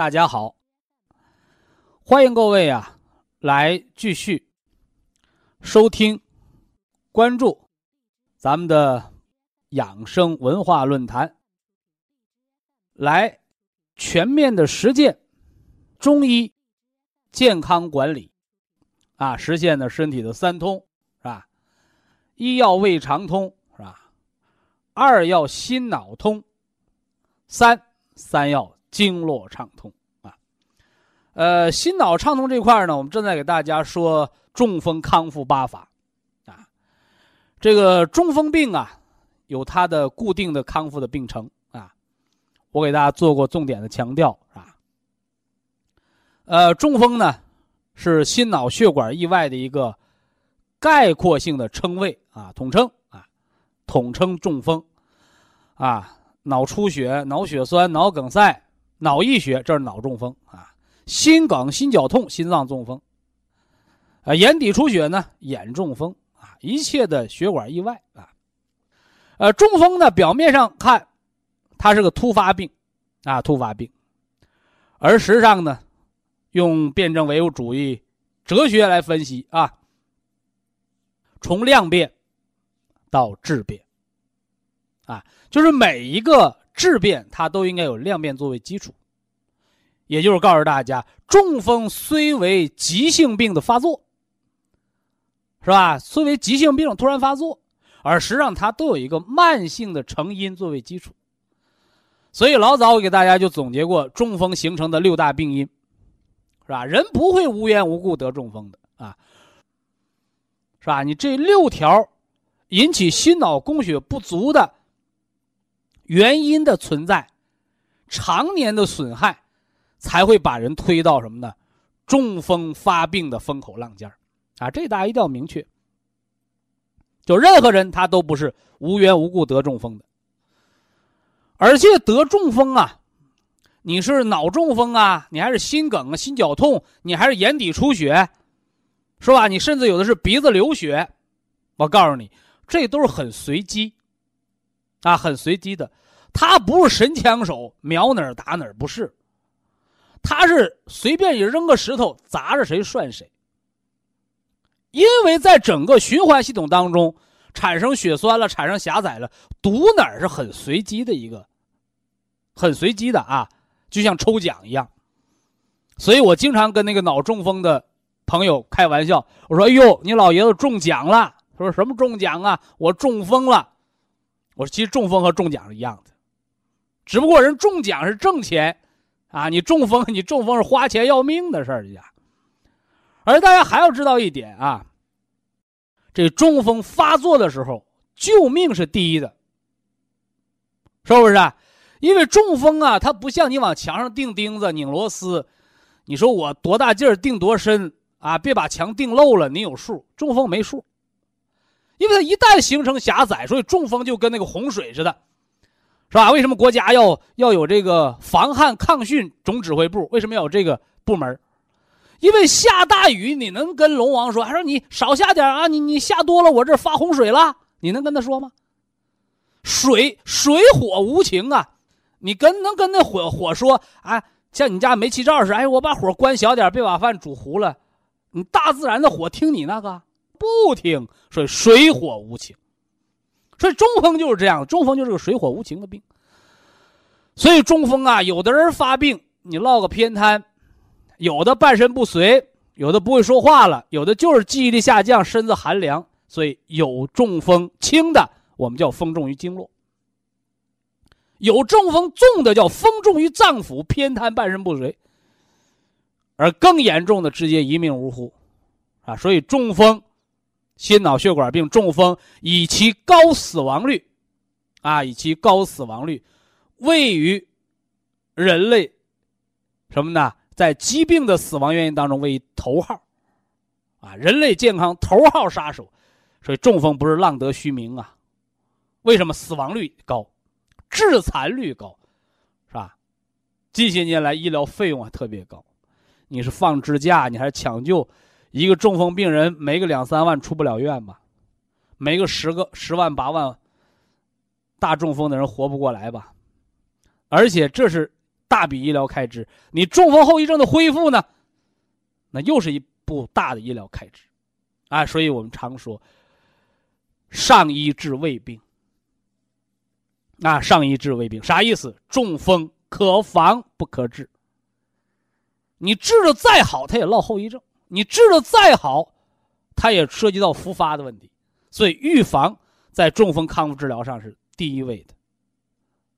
大家好，欢迎各位啊，来继续收听、关注咱们的养生文化论坛，来全面的实践中医健康管理啊，实现的身体的三通是吧？一要胃肠通是吧？二要心脑通，三三要。经络畅通啊，呃，心脑畅通这块呢，我们正在给大家说中风康复八法啊。这个中风病啊，有它的固定的康复的病程啊，我给大家做过重点的强调啊。呃，中风呢是心脑血管意外的一个概括性的称谓啊，统称啊，统称中风啊，脑出血、脑血栓、脑梗塞。脑溢血，这是脑中风啊；心梗、心绞痛、心脏中风，啊，眼底出血呢，眼中风啊，一切的血管意外啊。呃，中风呢，表面上看，它是个突发病，啊，突发病，而实际上呢，用辩证唯物主义哲学来分析啊，从量变到质变，啊，就是每一个。质变它都应该有量变作为基础，也就是告诉大家，中风虽为急性病的发作，是吧？虽为急性病突然发作，而实际上它都有一个慢性的成因作为基础。所以老早我给大家就总结过中风形成的六大病因，是吧？人不会无缘无故得中风的啊，是吧？你这六条引起心脑供血不足的。原因的存在，常年的损害，才会把人推到什么呢？中风发病的风口浪尖啊！这大家一定要明确。就任何人他都不是无缘无故得中风的，而且得中风啊，你是脑中风啊，你还是心梗啊、心绞痛，你还是眼底出血，是吧？你甚至有的是鼻子流血，我告诉你，这都是很随机，啊，很随机的。他不是神枪手，瞄哪儿打哪儿，不是。他是随便你扔个石头砸着谁算谁。因为在整个循环系统当中，产生血栓了，产生狭窄了，堵哪儿是很随机的一个，很随机的啊，就像抽奖一样。所以我经常跟那个脑中风的朋友开玩笑，我说：“哎呦，你老爷子中奖了。”他说：“什么中奖啊？我中风了。”我说：“其实中风和中奖是一样的。”只不过人中奖是挣钱，啊，你中风，你中风是花钱要命的事儿呀。而大家还要知道一点啊，这中风发作的时候，救命是第一的，是不是？因为中风啊，它不像你往墙上钉钉子、拧螺丝，你说我多大劲儿钉多深啊？别把墙钉漏了，你有数。中风没数，因为它一旦形成狭窄，所以中风就跟那个洪水似的。是吧？为什么国家要要有这个防旱抗汛总指挥部？为什么要有这个部门？因为下大雨，你能跟龙王说，还说你少下点啊？你你下多了，我这发洪水了，你能跟他说吗？水水火无情啊！你跟能跟那火火说，哎，像你家煤气灶似的，哎，我把火关小点，别把饭煮糊了。你大自然的火听你那个不听，所以水火无情。所以中风就是这样，中风就是个水火无情的病。所以中风啊，有的人发病，你落个偏瘫，有的半身不遂，有的不会说话了，有的就是记忆力下降，身子寒凉，所以有中风轻的，我们叫风重于经络；有中风重的叫风重于脏腑，偏瘫半身不遂，而更严重的直接一命呜呼，啊！所以中风、心脑血管病、中风以其高死亡率，啊，以其高死亡率，位于人类什么呢？在疾病的死亡原因当中为头号，啊，人类健康头号杀手，所以中风不是浪得虚名啊。为什么死亡率高，致残率高，是吧？近些年来医疗费用啊特别高，你是放支架，你还是抢救，一个中风病人没个两三万出不了院吧？没个十个十万八万，大中风的人活不过来吧？而且这是。大笔医疗开支，你中风后遗症的恢复呢？那又是一部大的医疗开支，啊，所以我们常说，上医治未病，啊，上医治未病啥意思？中风可防不可治，你治的再好，它也落后遗症；你治的再好，它也涉及到复发的问题。所以预防在中风康复治疗上是第一位的。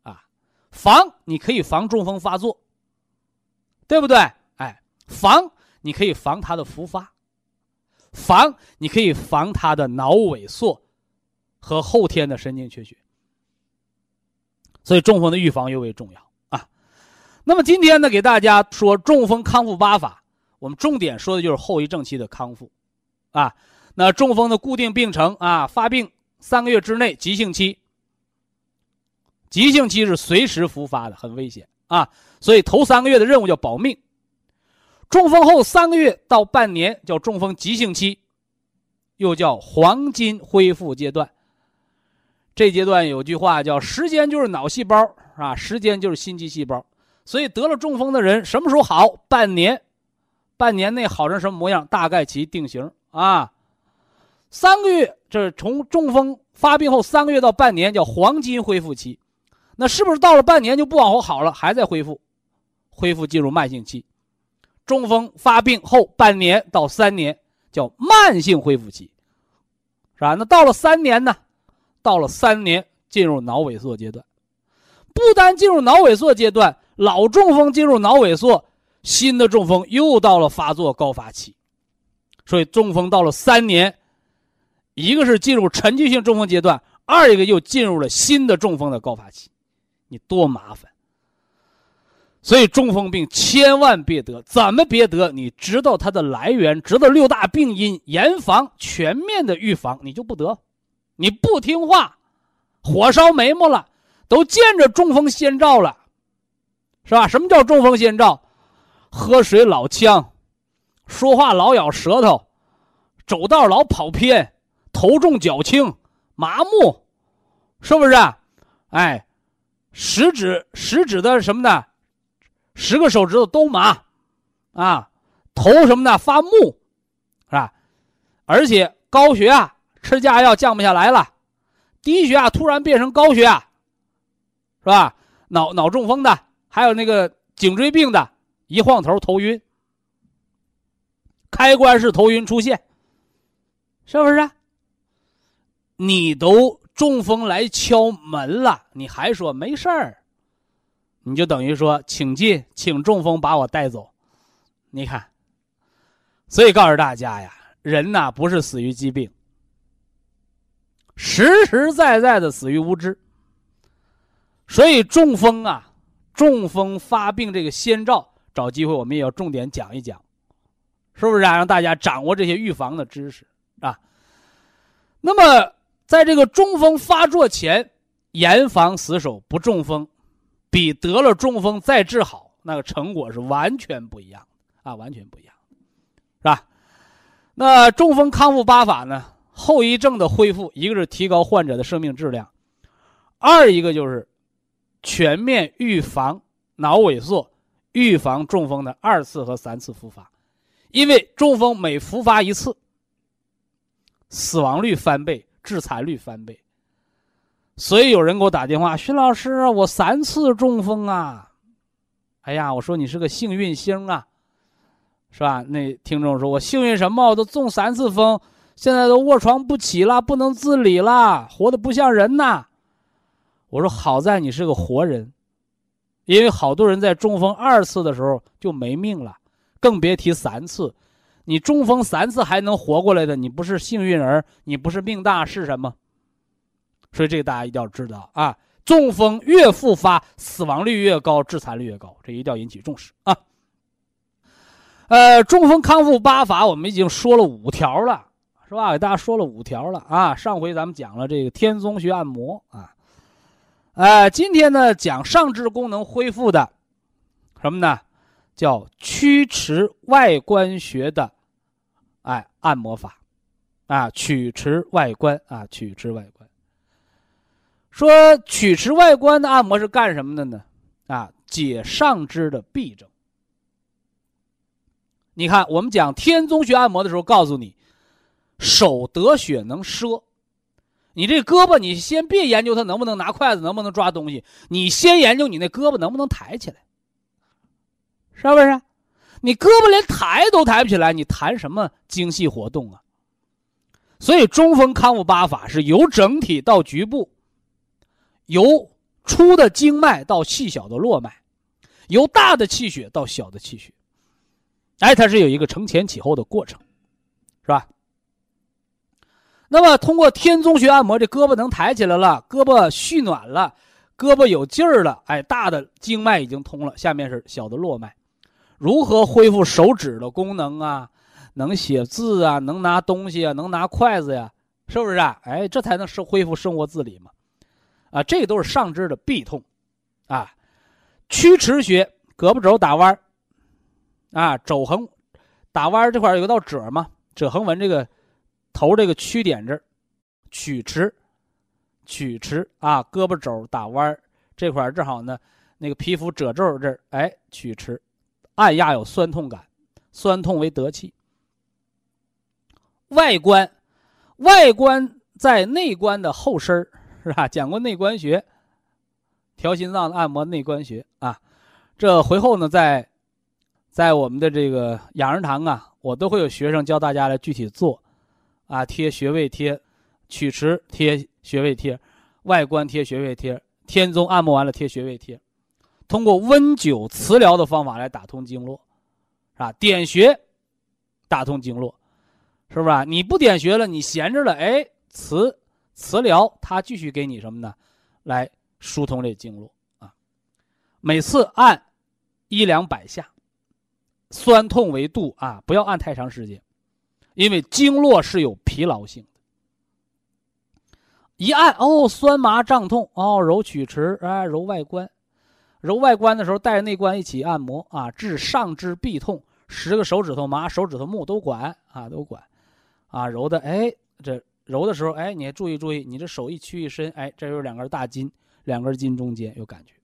啊防你可以防中风发作，对不对？哎，防你可以防它的复发，防你可以防它的脑萎缩和后天的神经缺血。所以中风的预防尤为重要啊。那么今天呢，给大家说中风康复八法，我们重点说的就是后遗症期的康复啊。那中风的固定病程啊，发病三个月之内急性期。急性期是随时复发的，很危险啊！所以头三个月的任务叫保命。中风后三个月到半年叫中风急性期，又叫黄金恢复阶段。这阶段有句话叫“时间就是脑细胞啊，时间就是心肌细胞”。所以得了中风的人什么时候好？半年，半年内好成什么模样？大概其定型啊。三个月，这是从中风发病后三个月到半年叫黄金恢复期。那是不是到了半年就不往后好了，还在恢复，恢复进入慢性期，中风发病后半年到三年叫慢性恢复期，是吧？那到了三年呢？到了三年进入脑萎缩阶段，不单进入脑萎缩阶段，老中风进入脑萎缩，新的中风又到了发作高发期，所以中风到了三年，一个是进入沉寂性中风阶段，二一个又进入了新的中风的高发期。你多麻烦，所以中风病千万别得。怎么别得？你知道它的来源，知道六大病因，严防全面的预防，你就不得。你不听话，火烧眉毛了，都见着中风先兆了，是吧？什么叫中风先兆？喝水老呛，说话老咬舌头，走道老跑偏，头重脚轻，麻木，是不是？哎。食指食指的什么呢？十个手指头都麻，啊，头什么的发木，是吧？而且高血压吃降压药降不下来了，低血压突然变成高血压，是吧？脑脑中风的，还有那个颈椎病的，一晃头头晕，开关式头晕出现，是不是？你都。中风来敲门了，你还说没事儿？你就等于说请进，请中风把我带走。你看，所以告诉大家呀，人呐不是死于疾病，实实在在的死于无知。所以中风啊，中风发病这个先兆，找机会我们也要重点讲一讲，是不是啊？让大家掌握这些预防的知识啊。那么。在这个中风发作前，严防死守不中风，比得了中风再治好那个成果是完全不一样啊，完全不一样，是吧？那中风康复八法呢？后遗症的恢复，一个是提高患者的生命质量，二一个就是全面预防脑萎缩，预防中风的二次和三次复发，因为中风每复发一次，死亡率翻倍。致残率翻倍，所以有人给我打电话：“徐老师，我三次中风啊！”哎呀，我说你是个幸运星啊！是吧？那听众说：“我幸运什么？我都中三次风，现在都卧床不起了，不能自理了，活得不像人呐。”我说：“好在你是个活人，因为好多人在中风二次的时候就没命了，更别提三次。你中风三次还能活过来的，你不是幸运儿，你不是命大是什么？所以这个大家一定要知道啊！中风越复发，死亡率越高，致残率越高，这一定要引起重视啊！”呃，中风康复八法我们已经说了五条了，是吧？给大家说了五条了啊。上回咱们讲了这个天宗穴按摩啊，呃，今天呢讲上肢功能恢复的什么呢？叫曲池外关穴的哎按摩法啊，曲池外关啊，曲池外关。说曲池外关的按摩是干什么的呢？啊，解上肢的痹症。你看，我们讲天宗穴按摩的时候，告诉你，手得血能摄。你这胳膊，你先别研究它能不能拿筷子，能不能抓东西，你先研究你那胳膊能不能抬起来，是不是？你胳膊连抬都抬不起来，你谈什么精细活动啊？所以中风康复八法是由整体到局部，由粗的经脉到细小的络脉，由大的气血到小的气血。哎，它是有一个承前启后的过程，是吧？那么通过天宗穴按摩，这胳膊能抬起来了，胳膊蓄暖了，胳膊有劲儿了。哎，大的经脉已经通了，下面是小的络脉。如何恢复手指的功能啊？能写字啊？能拿东西啊？能拿筷子呀？是不是啊？哎，这才能是恢复生活自理嘛？啊，这都是上肢的痹痛，啊，曲池穴，胳膊肘打弯啊，肘横打弯这块有个道褶嘛，褶横纹这个头这个曲点这儿，曲池，曲池啊，胳膊肘打弯这块正好呢，那个皮肤褶皱这儿，哎，曲池，按压有酸痛感，酸痛为得气。外关，外关在内关的后身是吧？讲过内关穴，调心脏的按摩内关穴啊，这回后呢在。在我们的这个养生堂啊，我都会有学生教大家来具体做，啊，贴穴位贴，曲池贴穴位贴，外关贴穴位贴，天宗按摩完了贴穴位贴，通过温灸磁疗的方法来打通经络，是吧？点穴，打通经络，是不是啊？你不点穴了，你闲着了，哎，磁磁疗它继续给你什么呢？来疏通这经络啊，每次按一两百下。酸痛为度啊，不要按太长时间，因为经络是有疲劳性的。一按哦，酸麻胀痛哦，揉曲池啊，揉外关，揉外关的时候带着内关一起按摩啊，治上肢痹痛，十个手指头麻，手指头木都管啊，都管啊，揉的哎，这揉的时候哎，你还注意注意，你这手一屈一伸，哎，这有两根大筋，两根筋中间有感觉。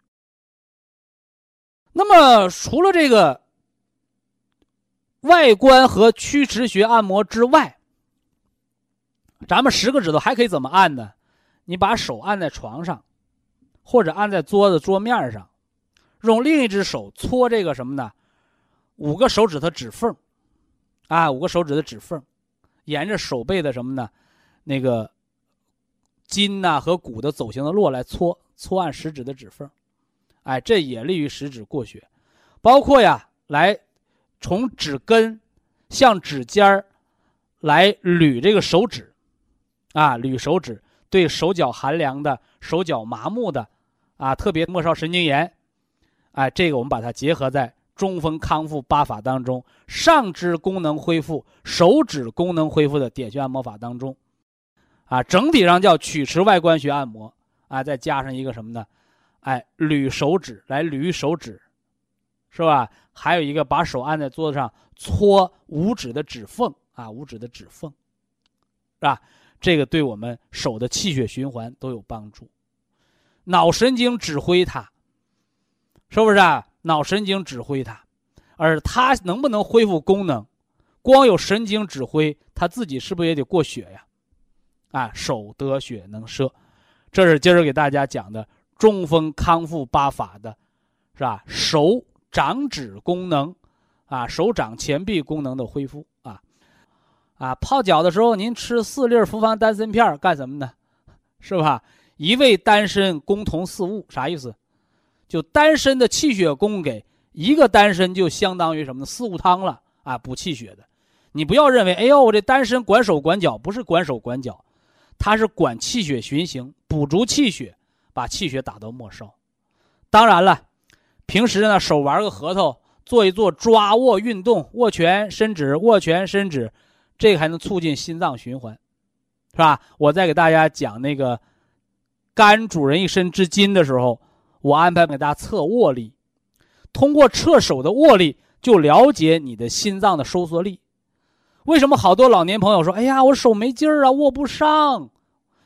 那么除了这个。外观和曲池穴按摩之外，咱们十个指头还可以怎么按呢？你把手按在床上，或者按在桌子桌面上，用另一只手搓这个什么呢？五个手指头指缝，啊，五个手指的指缝，沿着手背的什么呢？那个筋呐和骨的走形的络来搓搓按食指的指缝，哎，这也利于食指过血，包括呀来。从指根向指尖儿来捋这个手指，啊，捋手指对手脚寒凉的、手脚麻木的，啊，特别末梢神经炎，哎，这个我们把它结合在中风康复八法当中，上肢功能恢复、手指功能恢复的点穴按摩法当中，啊，整体上叫曲池外关穴按摩，啊，再加上一个什么呢？哎，捋手指来捋手指。是吧？还有一个，把手按在桌子上搓五指的指缝啊，五指的指缝，是吧？这个对我们手的气血循环都有帮助。脑神经指挥它，是不是啊？脑神经指挥它，而它能不能恢复功能？光有神经指挥，它自己是不是也得过血呀？啊，手得血能摄，这是今儿给大家讲的中风康复八法的，是吧？手。掌指功能，啊，手掌前臂功能的恢复啊，啊，泡脚的时候您吃四粒复方丹参片干什么呢？是吧？一味丹参攻同四物，啥意思？就丹参的气血供给一个丹参就相当于什么呢？四物汤了啊，补气血的。你不要认为，哎呦，我这丹参管手管脚，不是管手管脚，它是管气血循行，补足气血，把气血打到末梢。当然了，平时呢手玩个核桃，做一做抓握运动，握拳伸指，握拳伸指，这个还能促进心脏循环，是吧？我再给大家讲那个肝主人一身之筋的时候，我安排给大家测握力，通过测手的握力，就了解你的心脏的收缩力。为什么好多老年朋友说：“哎呀，我手没劲儿啊，握不上。”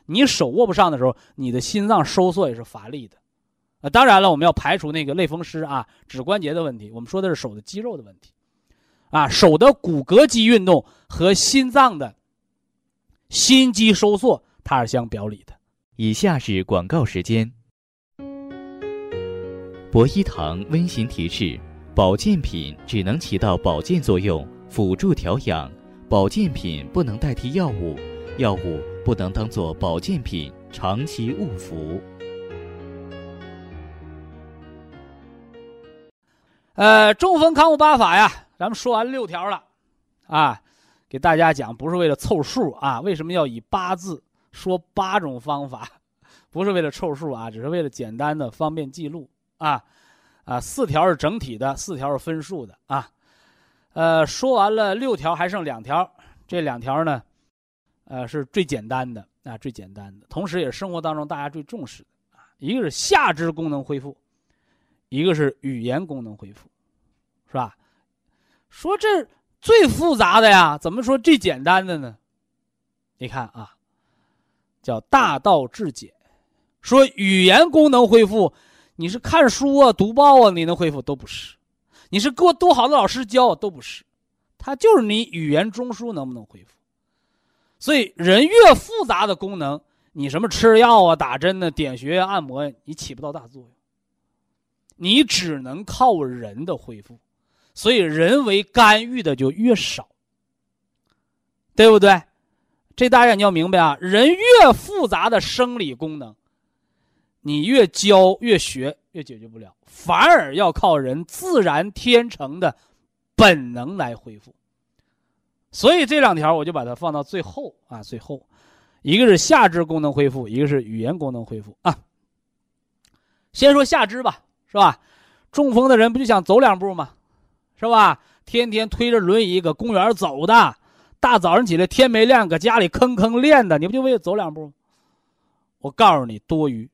你手握不上的时候，你的心脏收缩也是乏力的。啊，当然了，我们要排除那个类风湿啊、指关节的问题。我们说的是手的肌肉的问题，啊，手的骨骼肌运动和心脏的心肌收缩它是相表里的。以下是广告时间。博一堂温馨提示：保健品只能起到保健作用，辅助调养。保健品不能代替药物，药物不能当做保健品长期误服。呃，中风康复八法呀，咱们说完六条了，啊，给大家讲不是为了凑数啊，为什么要以八字说八种方法？不是为了凑数啊，只是为了简单的方便记录啊，啊，四条是整体的，四条是分数的啊。呃，说完了六条，还剩两条。这两条呢，呃，是最简单的啊，最简单的，同时也是生活当中大家最重视的啊。一个是下肢功能恢复，一个是语言功能恢复，是吧？说这最复杂的呀，怎么说最简单的呢？你看啊，叫大道至简。说语言功能恢复，你是看书啊、读报啊，你能恢复都不是。你是给我多好的老师教都不是，他就是你语言中枢能不能恢复。所以人越复杂的功能，你什么吃药啊、打针呢、点穴按摩，你起不到大作用。你只能靠人的恢复，所以人为干预的就越少，对不对？这大家你要明白啊，人越复杂的生理功能，你越教越学。越解决不了，反而要靠人自然天成的本能来恢复。所以这两条我就把它放到最后啊，最后，一个是下肢功能恢复，一个是语言功能恢复啊。先说下肢吧，是吧？中风的人不就想走两步吗？是吧？天天推着轮椅搁公园走的，大早上起来天没亮搁家里吭吭练的，你不就为了走两步？我告诉你，多余。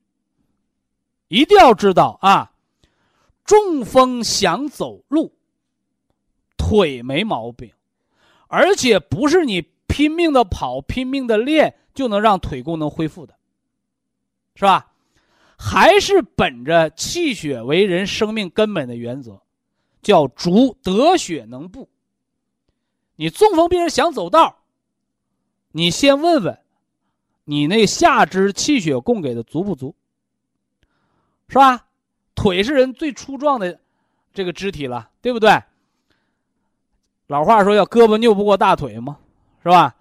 一定要知道啊，中风想走路，腿没毛病，而且不是你拼命的跑、拼命的练就能让腿功能恢复的，是吧？还是本着气血为人生命根本的原则，叫足得血能步。你中风病人想走道，你先问问，你那下肢气血供给的足不足？是吧？腿是人最粗壮的这个肢体了，对不对？老话说要胳膊拗不过大腿嘛，是吧？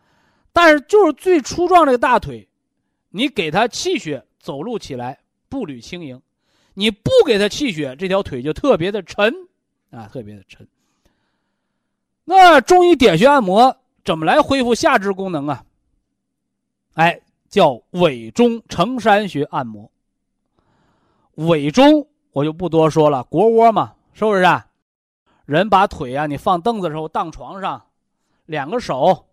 但是就是最粗壮这个大腿，你给他气血走路起来步履轻盈，你不给他气血，这条腿就特别的沉啊，特别的沉。那中医点穴按摩怎么来恢复下肢功能啊？哎，叫委中承山穴按摩。委中我就不多说了，腘窝嘛，是不是？啊人把腿啊，你放凳子的时候当床上，两个手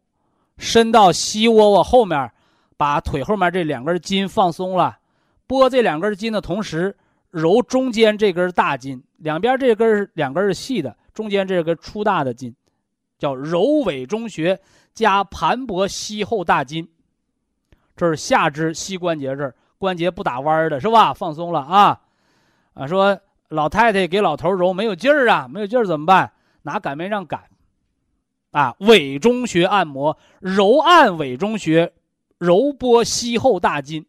伸到膝窝窝后面，把腿后面这两根筋放松了，拨这两根筋的同时，揉中间这根大筋，两边这根两根是细的，中间这根粗大的筋，叫揉委中穴加盘拨膝后大筋。这是下肢膝关节这儿。关节不打弯的是吧？放松了啊，啊，说老太太给老头揉没有劲儿啊，没有劲儿怎么办？拿擀面杖擀，啊，委中穴按摩，揉按委中穴，揉拨膝后大筋，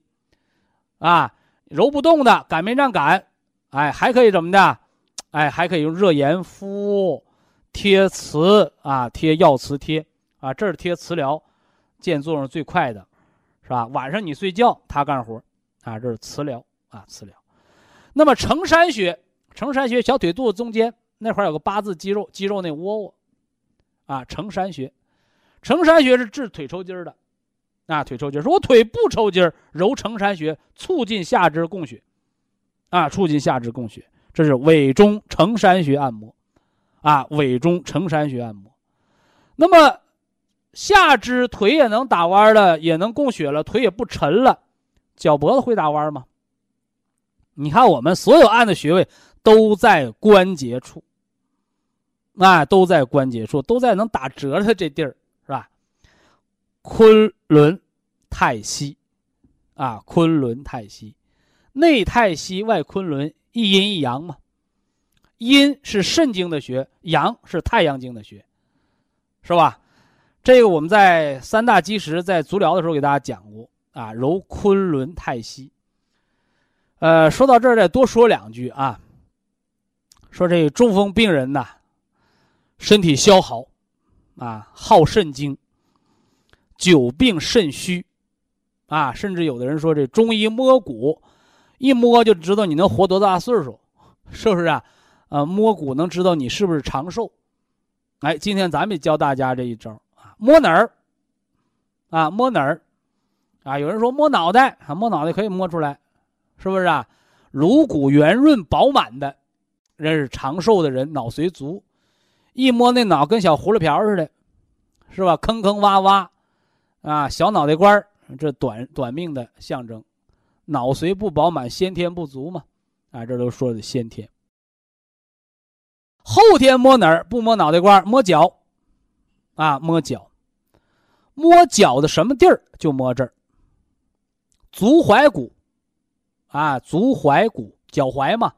啊，揉不动的擀面杖擀，哎，还可以怎么的？哎，还可以用热盐敷，贴磁啊，贴药磁贴啊，这是贴磁疗，见作用最快的，是吧？晚上你睡觉，他干活，啊，这是磁疗啊，磁疗。那么承山穴，承山穴小腿肚子中间那块有个八字肌肉，肌肉那窝窝，啊，承山穴，承山穴是治腿抽筋的，啊，腿抽筋，说我腿不抽筋揉承山穴，促进下肢供血，啊，促进下肢供血，这是委中承山穴按摩。啊，委中承山穴按摩，那么下肢腿也能打弯了，也能供血了，腿也不沉了，脚脖子会打弯吗？你看我们所有按的穴位都在关节处，啊，都在关节处，都在能打折的这地儿，昆仑、太溪，啊，昆仑、太溪，内太溪，外昆仑，一阴一阳嘛。阴是肾经的穴，阳是太阳经的穴，是吧？这个我们在三大基石在足疗的时候给大家讲过啊，揉昆仑太溪。呃，说到这儿再多说两句啊，说这个中风病人呐，身体消耗啊，耗肾精，久病肾虚啊，甚至有的人说这中医摸骨，一摸就知道你能活多大岁数，是不是啊？啊，摸骨能知道你是不是长寿？哎，今天咱们教大家这一招啊，摸哪儿？啊，摸哪儿？啊，有人说摸脑袋啊，摸脑袋可以摸出来，是不是啊？颅骨圆润饱满的，人是长寿的人，脑髓足，一摸那脑跟小葫芦瓢似的，是吧？坑坑洼洼，啊，小脑袋瓜这短短命的象征，脑髓不饱满，先天不足嘛，啊，这都说的先天。后天摸哪儿？不摸脑袋瓜，摸脚，啊，摸脚，摸脚的什么地儿就摸这儿。足踝骨，啊，足踝骨，脚踝嘛，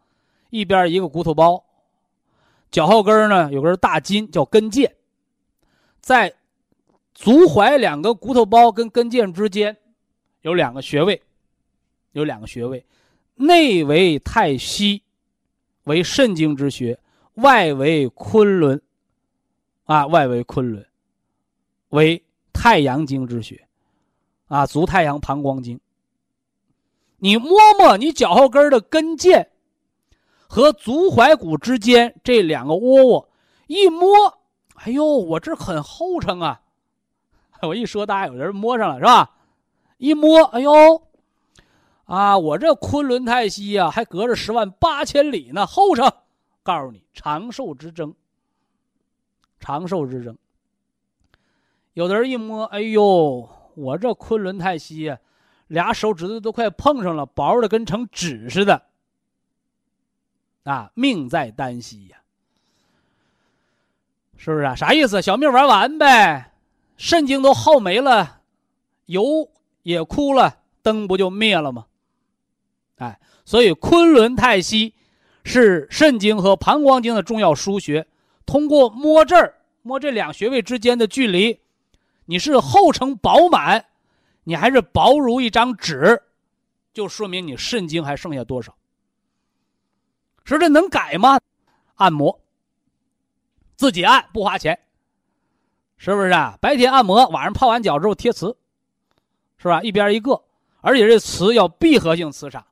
一边一个骨头包，脚后跟呢有根大筋叫跟腱，在足踝两个骨头包跟跟腱之间有两个穴位，有两个穴位，内为太溪，为肾经之穴。外为昆仑，啊，外为昆仑，为太阳经之穴，啊，足太阳膀胱经。你摸摸你脚后跟的跟腱和足踝骨之间这两个窝窝，一摸，哎呦，我这很厚撑啊！我一说，大家有人摸上了是吧？一摸，哎呦，啊，我这昆仑太溪呀，还隔着十万八千里呢，后生。告诉你，长寿之争。长寿之争。有的人一摸，哎呦，我这昆仑太溪呀，俩手指头都快碰上了，薄的跟成纸似的。啊，命在旦夕呀，是不是啊？啥意思？小命玩完呗，肾精都耗没了，油也枯了，灯不就灭了吗？哎，所以昆仑太溪。是肾经和膀胱经的重要腧穴，通过摸这儿摸这两穴位之间的距离，你是厚成饱满，你还是薄如一张纸，就说明你肾精还剩下多少。说这能改吗？按摩，自己按不花钱，是不是啊？白天按摩，晚上泡完脚之后贴磁，是吧？一边一个，而且这磁要闭合性磁场，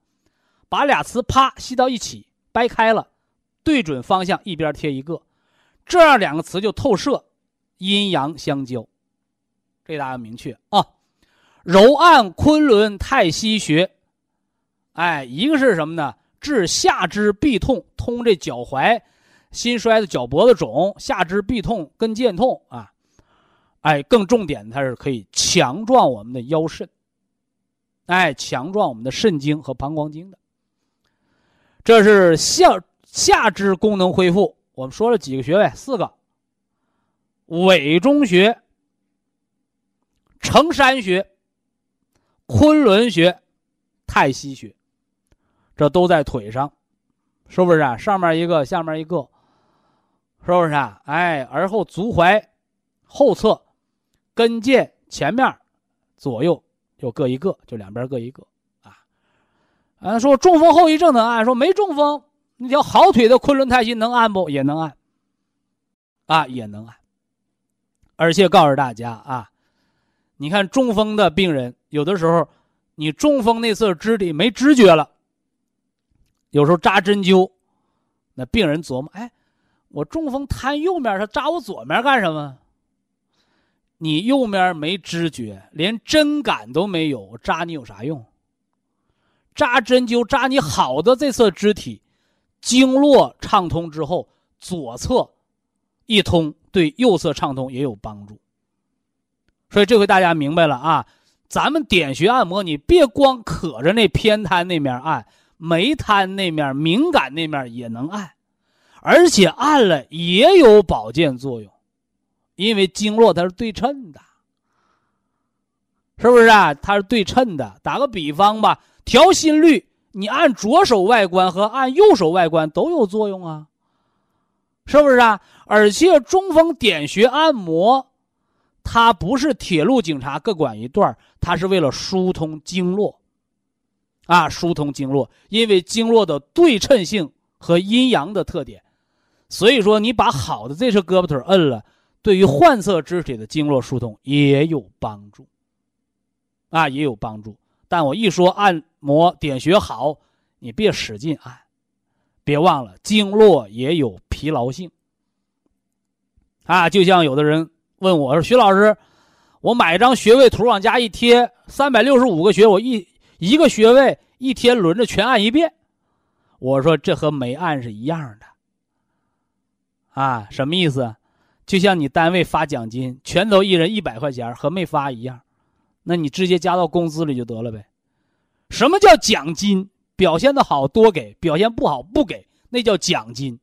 把俩磁啪吸到一起。掰开了，对准方向，一边贴一个，这样两个词就透射，阴阳相交。这大家明确啊。揉按昆仑太溪穴，哎，一个是什么呢？治下肢痹痛，通这脚踝、心衰的脚脖子肿、下肢痹痛、跟腱痛啊。哎，更重点，它是可以强壮我们的腰肾，哎，强壮我们的肾经和膀胱经的。这是下下肢功能恢复，我们说了几个穴位，四个：委中穴、承山穴、昆仑穴、太溪穴，这都在腿上，是不是啊？上面一个，下面一个，是不是啊？哎，而后足踝后侧、跟腱前面、左右就各一个，就两边各一个。啊，啊说中风后遗症能按，说没中风，那条好腿的昆仑太溪能按不？也能按。啊也能按。而且告诉大家啊，你看中风的病人，有的时候你中风那侧肢体没知觉了，有时候扎针灸，那病人琢磨：哎，我中风瘫右面，他扎我左面干什么？你右面没知觉，连针感都没有，扎你有啥用？扎针灸扎你好的这侧肢体，经络畅通之后，左侧一通。对右侧畅通也有帮助，所以这回大家明白了啊！咱们点穴按摩，你别光可着那偏瘫那面按，没瘫那面、敏感那面也能按，而且按了也有保健作用，因为经络它是对称的，是不是啊？它是对称的。打个比方吧，调心率，你按左手外观和按右手外观都有作用啊。是不是啊？而且中风点穴按摩，它不是铁路警察各管一段它是为了疏通经络，啊，疏通经络，因为经络的对称性和阴阳的特点，所以说你把好的这侧胳膊腿摁了，对于患侧肢体的经络疏通也有帮助，啊，也有帮助。但我一说按摩点穴好，你别使劲按。别忘了，经络也有疲劳性。啊，就像有的人问我说：“徐老师，我买一张穴位图往家一贴，三百六十五个穴，我一一个穴位一天轮着全按一遍。”我说：“这和没按是一样的。”啊，什么意思？就像你单位发奖金，全都一人一百块钱，和没发一样，那你直接加到工资里就得了呗。什么叫奖金？表现的好多给，表现不好不给，那叫奖金。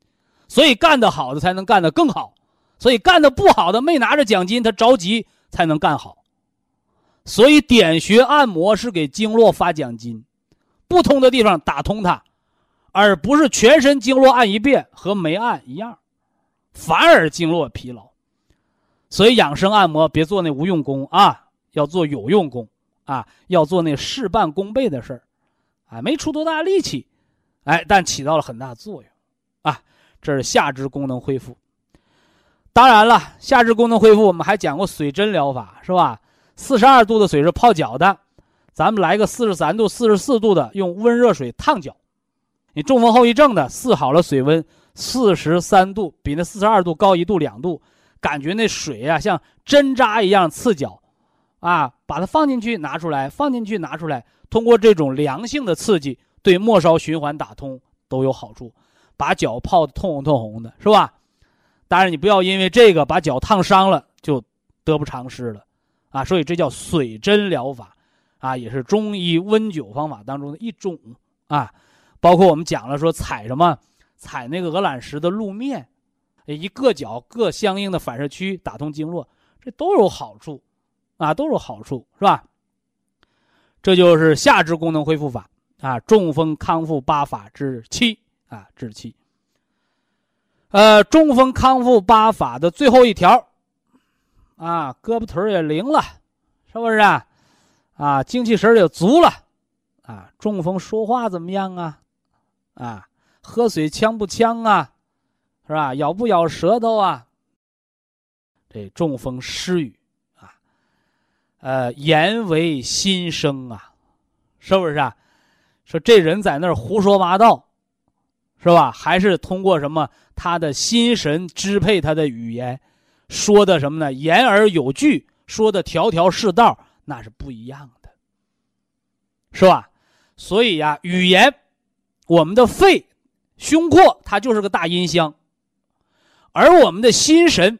所以干得好的才能干得更好，所以干得不好的没拿着奖金，他着急才能干好。所以点穴按摩是给经络发奖金，不通的地方打通它，而不是全身经络按一遍和没按一样，反而经络疲劳。所以养生按摩别做那无用功啊，要做有用功啊，要做那事半功倍的事儿。啊，没出多大力气，哎，但起到了很大作用，啊，这是下肢功能恢复。当然了，下肢功能恢复，我们还讲过水针疗法，是吧？四十二度的水是泡脚的，咱们来个四十三度、四十四度的，用温热水烫脚。你中风后遗症的，试好了水温四十三度，比那四十二度高一度两度，感觉那水呀像针扎一样刺脚，啊，把它放进去，拿出来，放进去，拿出来。通过这种良性的刺激，对末梢循环打通都有好处，把脚泡的通红通红的，是吧？当然，你不要因为这个把脚烫伤了就得不偿失了，啊！所以这叫水针疗法，啊，也是中医温灸方法当中的一种啊。包括我们讲了说踩什么，踩那个鹅卵石的路面，一个脚各相应的反射区打通经络，这都有好处，啊，都有好处，是吧？这就是下肢功能恢复法啊，中风康复八法之七啊，之七。呃，中风康复八法的最后一条啊，胳膊腿也灵了，是不是啊？啊，精气神也足了啊。中风说话怎么样啊？啊，喝水呛不呛啊？是吧？咬不咬舌头啊？这中风失语啊。呃，言为心声啊，是不是啊？说这人在那儿胡说八道，是吧？还是通过什么他的心神支配他的语言，说的什么呢？言而有据，说的条条是道，那是不一样的，是吧？所以呀，语言，我们的肺、胸廓，它就是个大音箱，而我们的心神。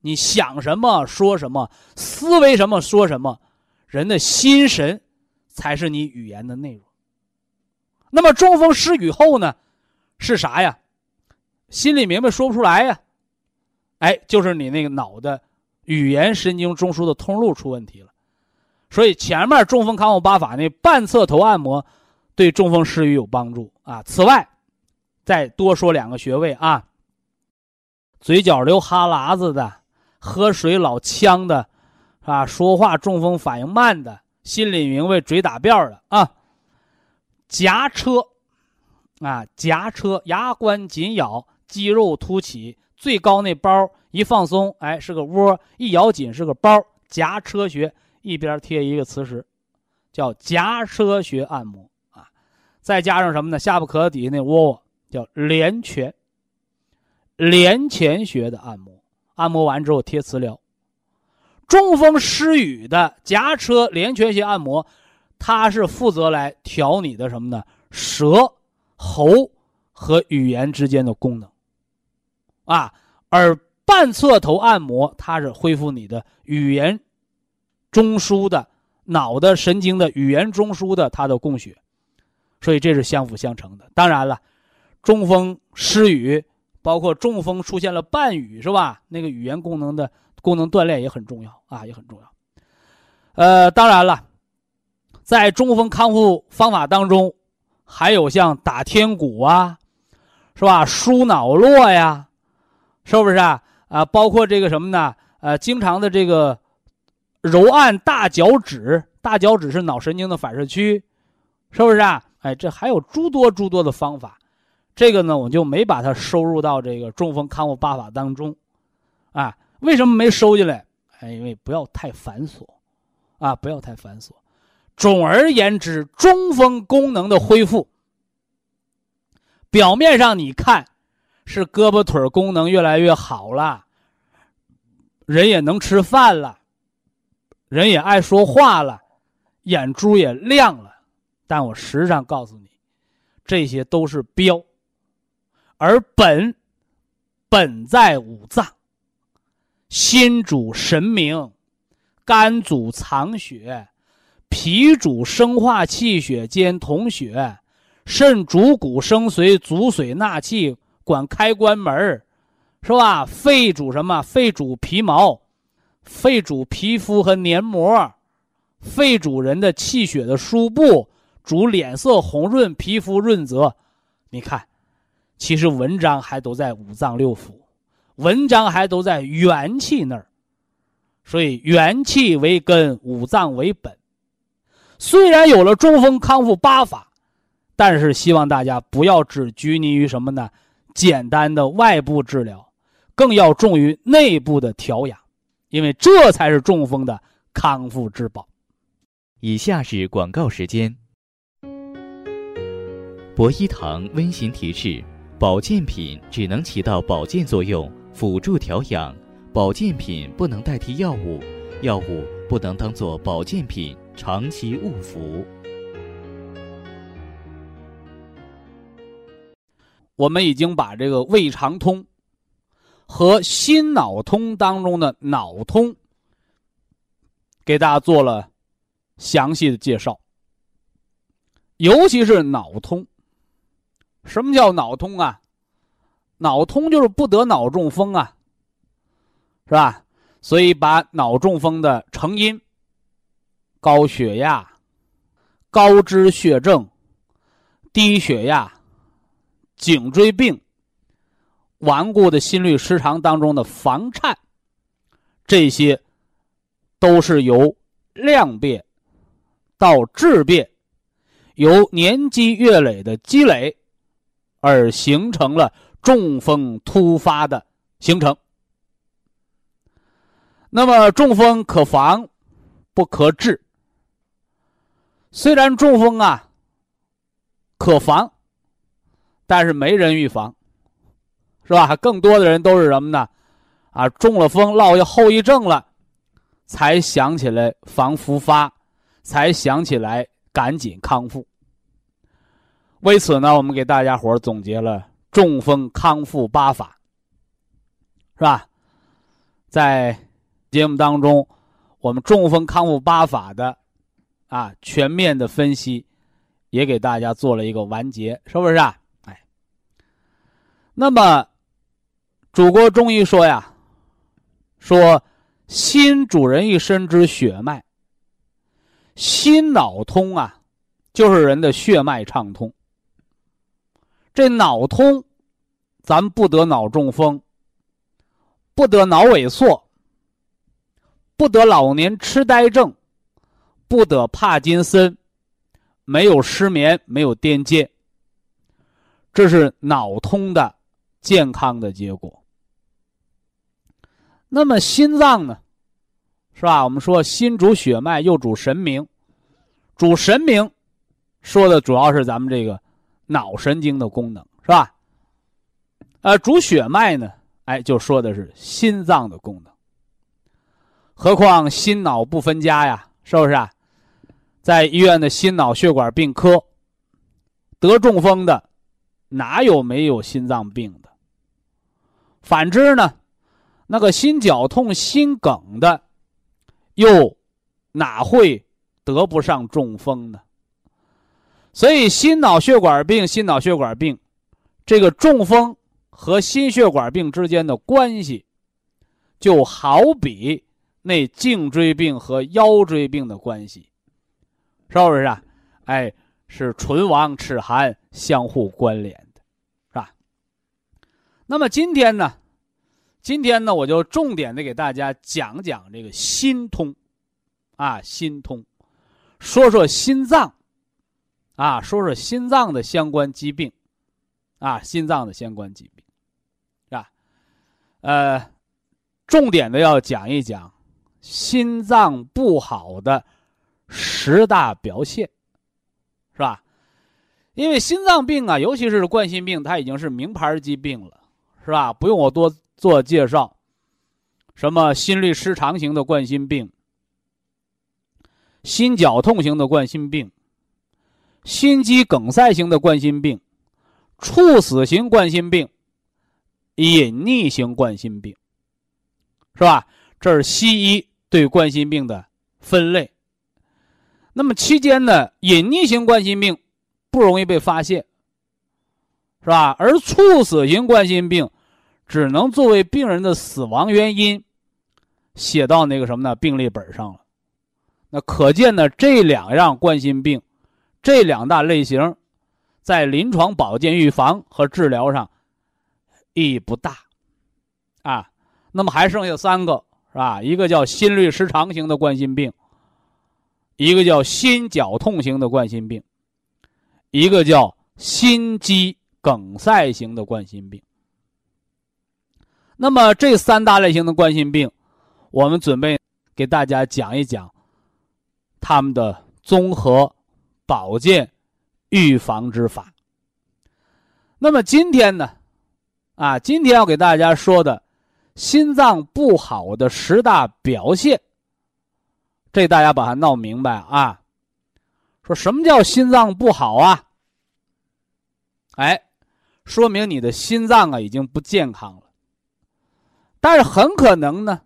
你想什么说什么，思维什么说什么，人的心神才是你语言的内容。那么中风失语后呢，是啥呀？心里明白说不出来呀，哎，就是你那个脑的语言神经中枢的通路出问题了。所以前面中风康复八法那半侧头按摩对中风失语有帮助啊。此外，再多说两个穴位啊，嘴角流哈喇子的。喝水老呛的，啊，说话中风反应慢的，心里明白嘴打辫的啊，颊车，啊，颊车牙关紧咬，肌肉凸起，最高那包一放松，哎，是个窝；一咬紧是个包。夹车穴一边贴一个磁石，叫夹车穴按摩啊。再加上什么呢？下巴壳底下那窝窝叫连泉，连泉穴的按摩。按摩完之后贴磁疗。中风失语的夹车连泉穴按摩，它是负责来调你的什么呢？舌、喉和语言之间的功能。啊，而半侧头按摩，它是恢复你的语言中枢的脑的神经的语言中枢的它的供血，所以这是相辅相成的。当然了，中风失语，包括中风出现了半语，是吧？那个语言功能的功能锻炼也很重要啊，也很重要。呃，当然了，在中风康复方法当中，还有像打天鼓啊，是吧？舒脑络呀。是不是啊？啊，包括这个什么呢？呃，经常的这个揉按大脚趾，大脚趾是脑神经的反射区，是不是啊？哎，这还有诸多诸多的方法，这个呢，我就没把它收入到这个中风康复八法当中，啊，为什么没收进来？哎，因为不要太繁琐，啊，不要太繁琐。总而言之，中风功能的恢复，表面上你看。是胳膊腿功能越来越好了，人也能吃饭了，人也爱说话了，眼珠也亮了。但我实际上告诉你，这些都是标，而本本在五脏，心主神明，肝主藏血，脾主生化气血兼统血，肾主骨生髓，主髓纳气。管开关门是吧？肺主什么？肺主皮毛，肺主皮肤和黏膜，肺主人的气血的输布，主脸色红润、皮肤润泽。你看，其实文章还都在五脏六腑，文章还都在元气那儿。所以元气为根，五脏为本。虽然有了中风康复八法，但是希望大家不要只拘泥于什么呢？简单的外部治疗，更要重于内部的调养，因为这才是中风的康复之宝。以下是广告时间。博一堂温馨提示：保健品只能起到保健作用，辅助调养；保健品不能代替药物，药物不能当做保健品长期误服。我们已经把这个胃肠通和心脑通当中的脑通给大家做了详细的介绍，尤其是脑通。什么叫脑通啊？脑通就是不得脑中风啊，是吧？所以把脑中风的成因、高血压、高脂血症、低血压。颈椎病、顽固的心律失常当中的房颤，这些都是由量变到质变，由年积月累的积累而形成了中风突发的形成。那么，中风可防不可治。虽然中风啊可防。但是没人预防，是吧？更多的人都是什么呢？啊，中了风落下后遗症了，才想起来防复发，才想起来赶紧康复。为此呢，我们给大家伙总结了中风康复八法，是吧？在节目当中，我们中风康复八法的啊全面的分析，也给大家做了一个完结，是不是啊？那么，祖国中医说呀，说心主人一身之血脉，心脑通啊，就是人的血脉畅通。这脑通，咱不得脑中风，不得脑萎缩，不得老年痴呆症，不得帕金森，没有失眠，没有癫痫，这是脑通的。健康的结果，那么心脏呢，是吧？我们说心主血脉，又主神明，主神明，说的主要是咱们这个脑神经的功能，是吧？呃，主血脉呢，哎，就说的是心脏的功能。何况心脑不分家呀，是不是啊？在医院的心脑血管病科，得中风的哪有没有心脏病的？反之呢，那个心绞痛、心梗的，又哪会得不上中风呢？所以，心脑血管病、心脑血管病，这个中风和心血管病之间的关系，就好比。那颈椎病和腰椎病的关系，是不是啊？哎，是唇亡齿寒，相互关联的，是吧？那么今天呢，今天呢，我就重点的给大家讲讲这个心通，啊，心通，说说心脏，啊，说说心脏的相关疾病，啊，心脏的相关疾病，是吧？呃，重点的要讲一讲。心脏不好的十大表现，是吧？因为心脏病啊，尤其是冠心病，它已经是名牌疾病了，是吧？不用我多做介绍。什么心律失常型的冠心病、心绞痛型的冠心病、心肌梗塞型的冠心病、猝死型冠心病、隐匿型冠心病，是吧？这是西医。对冠心病的分类，那么期间呢，隐匿型冠心病不容易被发现，是吧？而猝死型冠心病只能作为病人的死亡原因写到那个什么呢？病历本上了。那可见呢，这两样冠心病，这两大类型，在临床保健预防和治疗上意义不大啊。那么还剩下三个。是吧？一个叫心律失常型的冠心病，一个叫心绞痛型的冠心病，一个叫心肌梗塞型的冠心病。那么这三大类型的冠心病，我们准备给大家讲一讲他们的综合保健预防之法。那么今天呢，啊，今天要给大家说的。心脏不好的十大表现，这大家把它闹明白啊！说什么叫心脏不好啊？哎，说明你的心脏啊已经不健康了。但是很可能呢，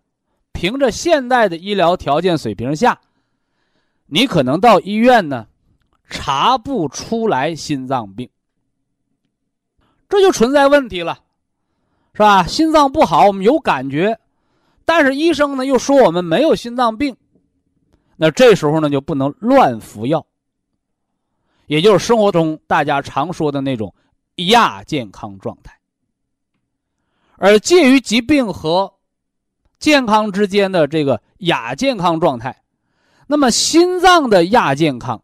凭着现代的医疗条件水平下，你可能到医院呢查不出来心脏病，这就存在问题了。是吧？心脏不好，我们有感觉，但是医生呢又说我们没有心脏病，那这时候呢就不能乱服药，也就是生活中大家常说的那种亚健康状态。而介于疾病和健康之间的这个亚健康状态，那么心脏的亚健康，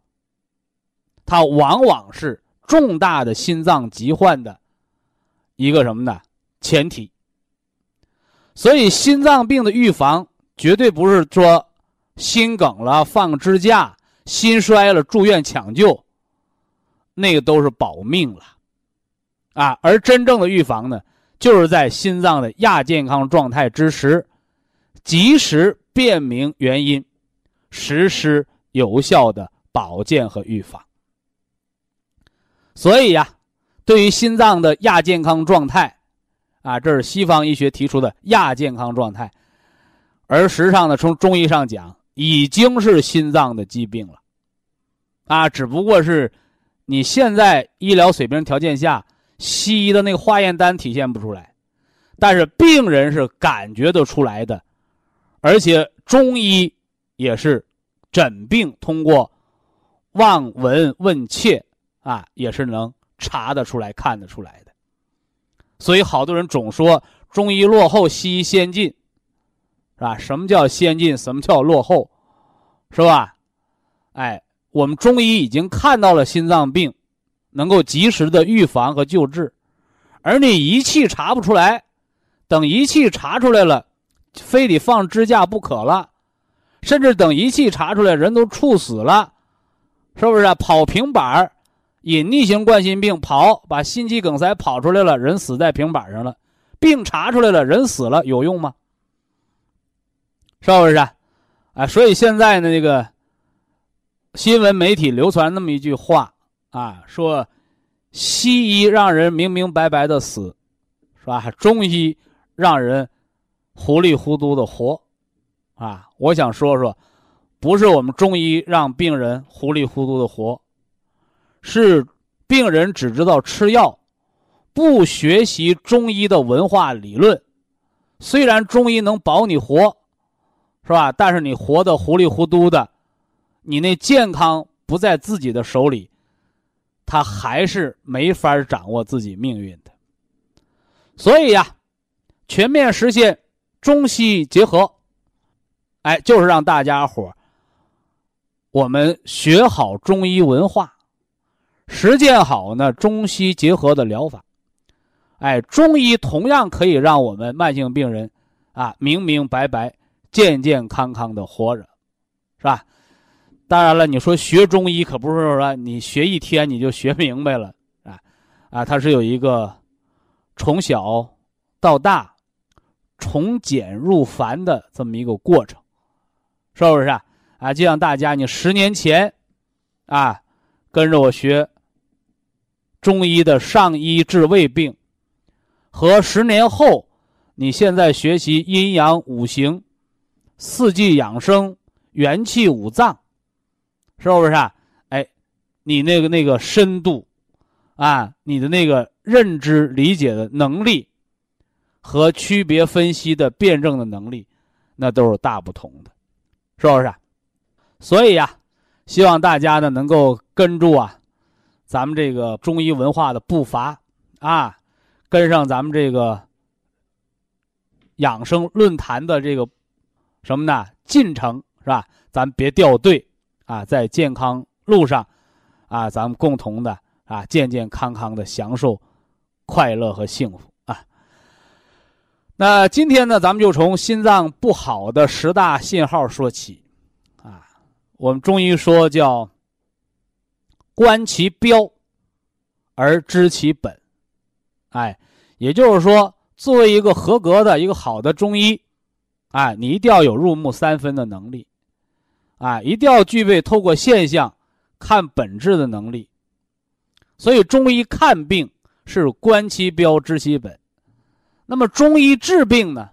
它往往是重大的心脏疾患的一个什么呢？前提，所以心脏病的预防绝对不是说心梗了放支架、心衰了住院抢救，那个都是保命了，啊，而真正的预防呢，就是在心脏的亚健康状态之时，及时辨明原因，实施有效的保健和预防。所以呀，对于心脏的亚健康状态。啊，这是西方医学提出的亚健康状态，而实际上呢，从中医上讲，已经是心脏的疾病了，啊，只不过是你现在医疗水平条件下，西医的那个化验单体现不出来，但是病人是感觉得出来的，而且中医也是诊病通过望闻问切啊，也是能查得出来、看得出来的。所以，好多人总说中医落后，西医先进，是吧？什么叫先进？什么叫落后？是吧？哎，我们中医已经看到了心脏病能够及时的预防和救治，而你仪器查不出来，等仪器查出来了，非得放支架不可了，甚至等仪器查出来人都猝死了，是不是？跑平板隐匿性冠心病跑，把心肌梗塞跑出来了，人死在平板上了，病查出来了，人死了，有用吗？是不是？啊，所以现在呢，这个新闻媒体流传那么一句话啊，说西医让人明明白白的死，是吧？中医让人糊里糊涂的活，啊，我想说说，不是我们中医让病人糊里糊涂的活，是病人只知道吃药，不学习中医的文化理论。虽然中医能保你活。是吧？但是你活得糊里糊涂的，你那健康不在自己的手里，他还是没法掌握自己命运的。所以呀，全面实现中西结合，哎，就是让大家伙我们学好中医文化，实践好呢中西结合的疗法。哎，中医同样可以让我们慢性病人啊明明白白。健健康康的活着，是吧？当然了，你说学中医可不是说你学一天你就学明白了啊啊！它是有一个从小到大从简入繁的这么一个过程，是不是啊？啊，就像大家你十年前啊跟着我学中医的上医治未病，和十年后你现在学习阴阳五行。四季养生，元气五脏，是不是啊？哎，你那个那个深度，啊，你的那个认知理解的能力，和区别分析的辩证的能力，那都是大不同的，是不是？所以呀，希望大家呢能够跟住啊，咱们这个中医文化的步伐啊，跟上咱们这个养生论坛的这个。什么呢？进程是吧？咱别掉队啊，在健康路上，啊，咱们共同的啊，健健康康的享受快乐和幸福啊。那今天呢，咱们就从心脏不好的十大信号说起啊。我们中医说叫观其标而知其本，哎，也就是说，作为一个合格的一个好的中医。哎，你一定要有入木三分的能力，啊，一定要具备透过现象看本质的能力。所以中医看病是观其标知其本，那么中医治病呢？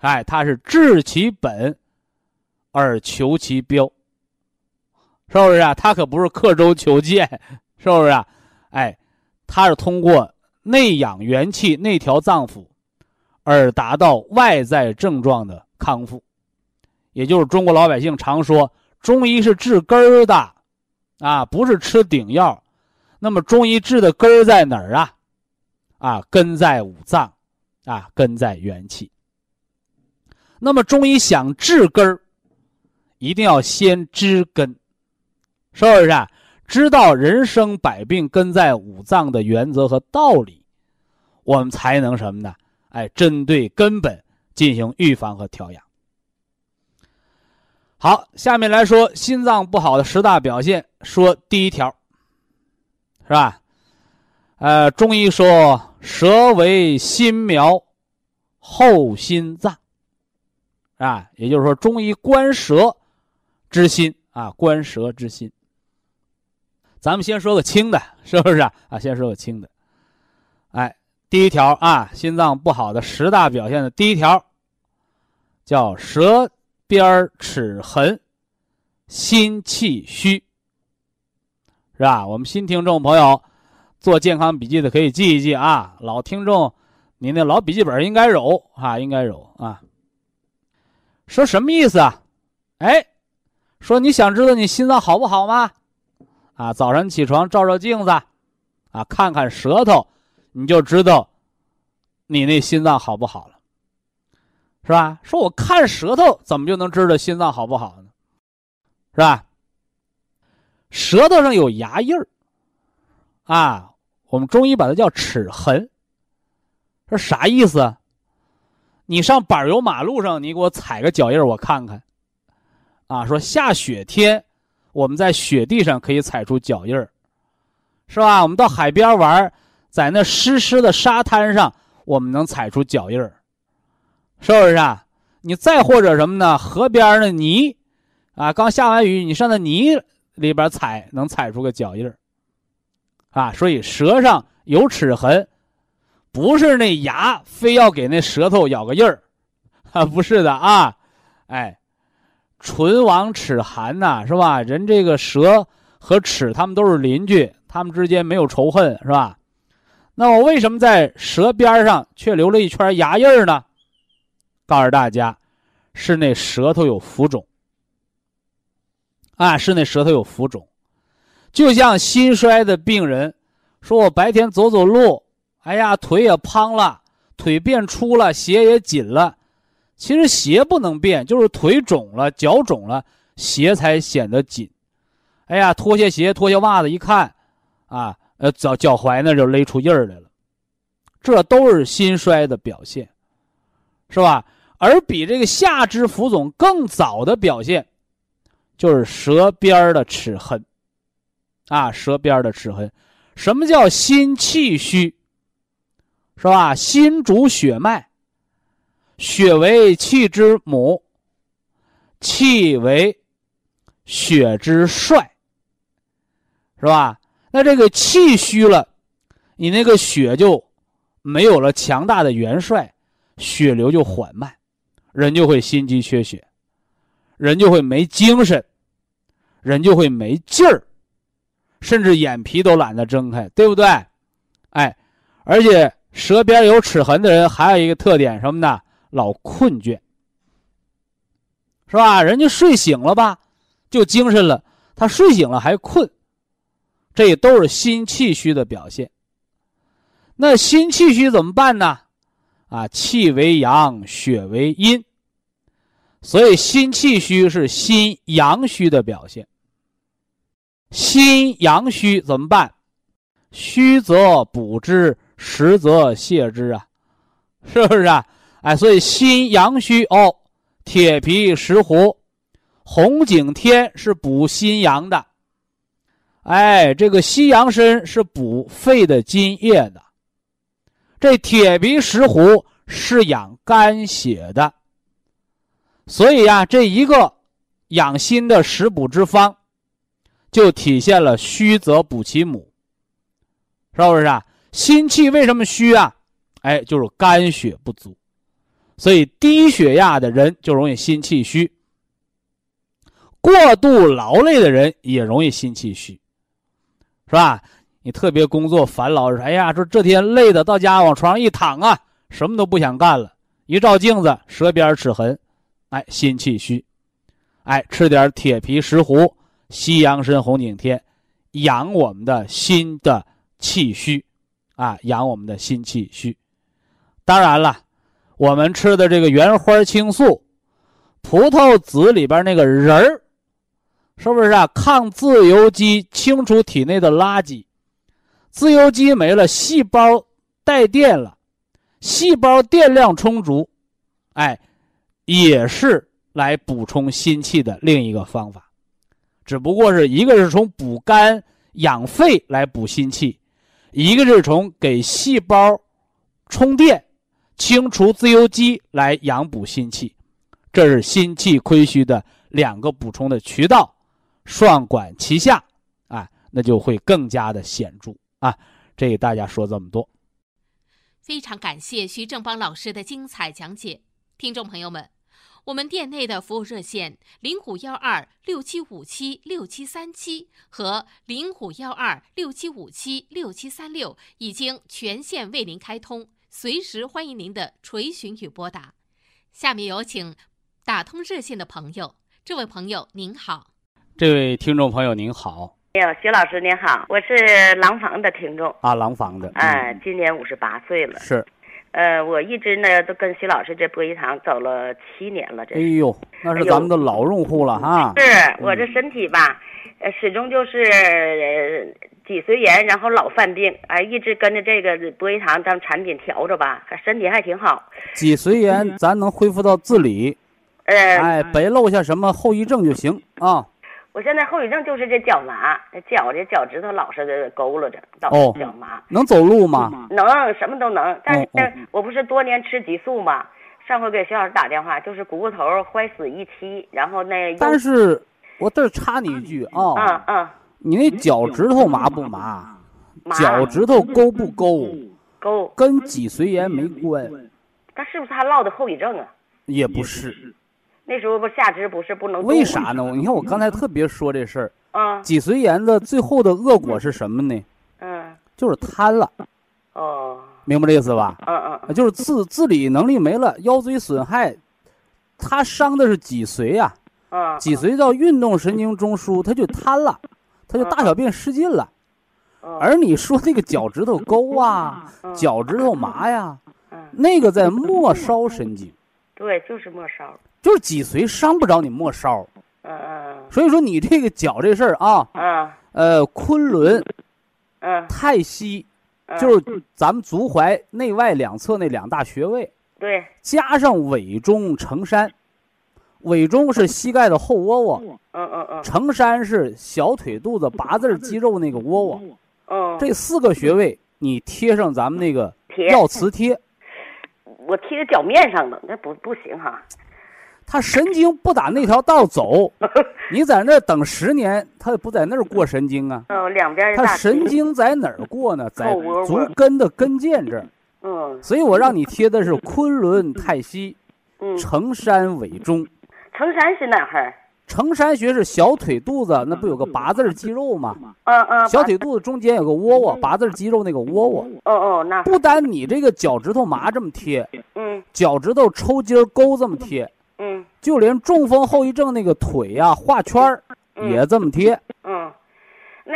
哎，它是治其本而求其标，是不是啊？它可不是刻舟求剑，是不是啊？哎，它是通过内养元气、内调脏腑。而达到外在症状的康复，也就是中国老百姓常说，中医是治根儿的，啊，不是吃顶药。那么中医治的根儿在哪儿啊？啊，根在五脏，啊，根在元气。那么中医想治根儿，一定要先知根，是不是啊？知道人生百病根在五脏的原则和道理，我们才能什么呢？哎，针对根本进行预防和调养。好，下面来说心脏不好的十大表现。说第一条，是吧？呃，中医说舌为心苗，后心脏，啊，也就是说中医观舌之心啊，观舌之心。咱们先说个轻的，是不是啊？先说个轻的，哎。第一条啊，心脏不好的十大表现的第一条，叫舌边齿痕，心气虚，是吧？我们新听众朋友做健康笔记的可以记一记啊，老听众，你那老笔记本应该有啊，应该有啊。说什么意思啊？哎，说你想知道你心脏好不好吗？啊，早上起床照照镜子，啊，看看舌头。你就知道，你那心脏好不好了，是吧？说我看舌头怎么就能知道心脏好不好呢？是吧？舌头上有牙印儿，啊，我们中医把它叫齿痕，这啥意思？你上柏油马路上，你给我踩个脚印我看看。啊，说下雪天，我们在雪地上可以踩出脚印儿，是吧？我们到海边玩，在那湿湿的沙滩上，我们能踩出脚印儿，是不是啊？你再或者什么呢？河边的泥，啊，刚下完雨，你上那泥里边踩，能踩出个脚印儿，啊，所以舌上有齿痕，不是那牙非要给那舌头咬个印儿，啊，不是的啊，哎。唇亡齿寒呐，是吧？人这个舌和齿，他们都是邻居，他们之间没有仇恨，是吧？那我为什么在舌边上却留了一圈牙印呢？告诉大家，是那舌头有浮肿啊，是那舌头有浮肿。就像心衰的病人说：“我白天走走路，哎呀，腿也胖了，腿变粗了，鞋也紧了。”其实鞋不能变，就是腿肿了、脚肿了，鞋才显得紧。哎呀，脱下鞋、脱下袜子一看，啊，呃，脚脚踝那就勒出印儿来了，这都是心衰的表现，是吧？而比这个下肢浮肿更早的表现，就是舌边的齿痕，啊，舌边的齿痕。什么叫心气虚？是吧？心主血脉。血为气之母，气为血之帅，是吧？那这个气虚了，你那个血就没有了强大的元帅，血流就缓慢，人就会心肌缺血，人就会没精神，人就会没劲儿，甚至眼皮都懒得睁开，对不对？哎，而且舌边有齿痕的人还有一个特点，什么呢？老困倦，是吧？人家睡醒了吧，就精神了。他睡醒了还困，这也都是心气虚的表现。那心气虚怎么办呢？啊，气为阳，血为阴，所以心气虚是心阳虚的表现。心阳虚怎么办？虚则补之，实则泻之啊，是不是啊？哎，所以心阳虚哦，铁皮石斛、红景天是补心阳的。哎，这个西洋参是补肺的津液的。这铁皮石斛是养肝血的。所以呀，这一个养心的食补之方，就体现了虚则补其母，是不是啊？心气为什么虚啊？哎，就是肝血不足。所以低血压的人就容易心气虚，过度劳累的人也容易心气虚，是吧？你特别工作烦劳，哎呀，说这天累的到家往床上一躺啊，什么都不想干了。一照镜子，舌边齿痕，哎，心气虚，哎，吃点铁皮石斛、西洋参、红景天，养我们的心的气虚，啊，养我们的心气虚。当然了。我们吃的这个原花青素，葡萄籽里边那个仁儿，是不是啊？抗自由基，清除体内的垃圾。自由基没了，细胞带电了，细胞电量充足，哎，也是来补充心气的另一个方法。只不过是一个是从补肝养肺来补心气，一个是从给细胞充电。清除自由基来养补心气，这是心气亏虚的两个补充的渠道，双管齐下，啊，那就会更加的显著啊。这给大家说这么多，非常感谢徐正邦老师的精彩讲解。听众朋友们，我们店内的服务热线零五幺二六七五七六七三七和零五幺二六七五七六七三六已经全线为您开通。随时欢迎您的垂询与拨打。下面有请打通热线的朋友。这位朋友您好，这位听众朋友您好。哎呦，徐老师您好，我是廊坊的听众啊，廊坊的。哎，今年五十八岁了。是。呃，我一直呢都跟徐老师这播音堂走了七年了。这。哎呦，那是咱们的老用户了哈。是我这身体吧，呃，始终就是脊髓炎，然后老犯病，哎，一直跟着这个博医堂当产品调着吧，身体还挺好。脊髓炎咱能恢复到自理，呃，哎，别落下什么后遗症就行啊。我现在后遗症就是这脚麻，这脚这脚趾头老是的佝偻着，老哦是脚麻，能走路吗？能什么都能。但是我不是多年吃激素吗？上回给徐老师打电话，就是股骨头坏死一期，然后那但是我这儿插你一句啊，嗯嗯你那脚趾头麻不麻？麻脚趾头勾不勾？勾，跟脊髓炎没关，他是不是他落的后遗症啊？也不是。那时候不下肢不是不能？为啥呢？你看我刚才特别说这事儿，嗯脊髓炎的最后的恶果是什么呢？嗯就是瘫了，哦明白这意思吧？嗯嗯啊就是自自理能力没了，腰椎损害，它伤的是脊髓呀、嗯，脊髓到运动神经中枢，它就瘫了，它就大小便失禁了。嗯而你说那个脚趾头勾啊，嗯脚趾头麻呀，嗯那个在末梢神经，对，就是末梢，就是脊髓伤不着你末梢。嗯嗯所以说你这个脚这事儿啊，嗯呃，昆仑、嗯太溪，嗯，就是咱们足踝内外两侧那两大穴位，对，加上委中承山。尾中是膝盖的后窝窝，嗯嗯嗯承山是小腿肚子八字肌肉那个窝窝。嗯，这四个穴位你贴上咱们那个药磁贴，我贴在脚面上的，那不不行哈。他神经不打那条道走，你在那等十年，他也不在那儿过神经啊。嗯，两边儿它大神经在哪儿过呢？在足跟的跟腱这儿。嗯所以我让你贴的是昆仑太溪、嗯，承山尾中。承山是哪儿？成山穴是小腿肚子，那不有个八字肌肉吗？嗯嗯，小腿肚子中间有个窝窝，八字肌肉那个窝窝。哦哦，那不单你这个脚趾头麻这么贴，嗯脚趾头抽筋儿勾这么贴，嗯就连中风后遗症那个腿呀、画圈儿嗯也这么贴。嗯，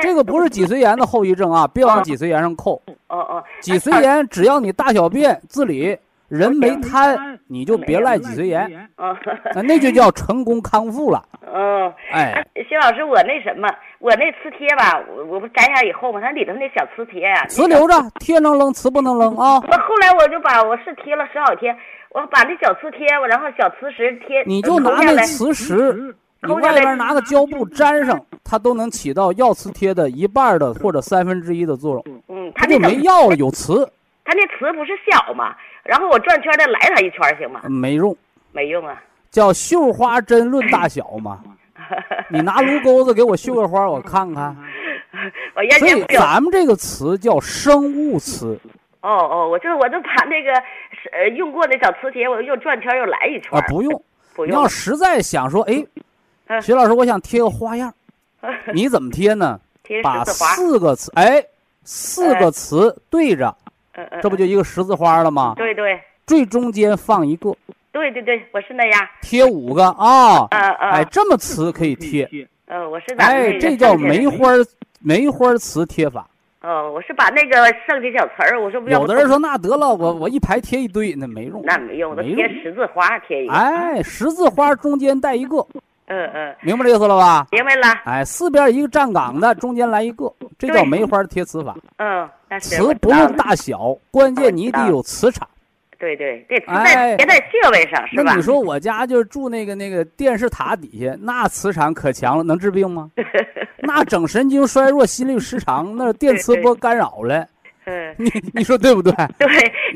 这个不是脊髓炎的后遗症啊，别往脊髓炎上扣。哦哦，脊髓炎只要你大小便自理，人没瘫，你就别赖脊髓炎，啊那那就叫成功康复了。嗯。哎，徐老师，我那什么，我那磁贴吧，我我不摘下以后嘛，它里头那小磁贴呀、瓷留着，贴能扔，磁不能扔啊。我后来我就把我是贴了十好贴，我把那小磁贴，然后小磁石贴，你就拿那磁石，你外边拿个胶布粘上，它都能起到药磁贴的一半的或者三分之一的作用，嗯，它就没药了，有磁它那磁不是小嘛，然后我转圈再来它一圈行吗？没用，没用啊，叫绣花针论大小嘛。你拿炉钩子给我绣个花，我看看。我研所以。咱们这个词叫生物词哦哦，我就我就把那个呃用过那小磁铁，我又转圈又来一圈啊，不用。不用你要实在想说，哎，嗯徐老师，我想贴个花样，你怎么贴呢？贴把四个词，哎，四个词对着，嗯嗯，这不就一个十字花了吗？对对最中间放一个，对对对，我是那样，贴五个啊，嗯嗯，哎，这么瓷可以贴，嗯，我是哎，这叫梅花梅花瓷贴法。哦，我是把那个剩的小词儿，我说不要有的人说那得了，我我一排贴一堆，那没用。那没用，我都贴十字花贴一个，哎，十字花中间带一个，嗯嗯，明白这意思了吧？明白了，哎，四边一个站岗的，中间来一个，这叫梅花贴磁法。嗯，那是词我知道了不论大小，关键你得有磁场。对对，这磁哎在别在穴位上是吧？那你说我家就是住那个那个电视塔底下，那磁场可强了，能治病吗？那整神经衰弱、心律失常，那电磁波干扰了，嗯，你你说对不对？对，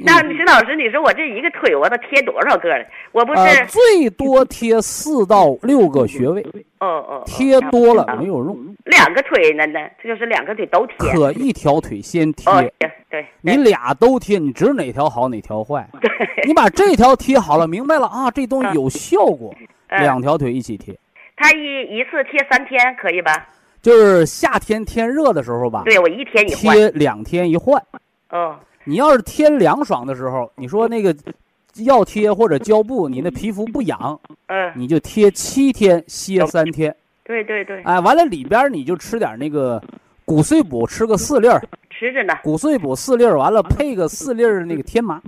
那徐老师，你说我这一个腿我得贴多少个了？我不是，呃，最多贴四到六个穴位，哦哦，哦贴多了没有用，两个腿呢呢，这就是两个腿都贴。可一条腿先贴。哦，对对，你俩都贴，你知道哪条好哪条坏？你把这条贴好了，明白了啊，这东西有效果，嗯两条腿一起贴。他一一次贴三天可以吧？就是夏天天热的时候吧，对我一天一换。贴两天一换。哦，你要是天凉爽的时候，你说那个药贴或者胶布，你那皮肤不痒，嗯，你就贴七天，歇三天。对对对，哎，完了里边你就吃点那个骨碎补，吃个四粒儿，吃着呢，骨碎补四粒儿，完了配个四粒儿那个天麻。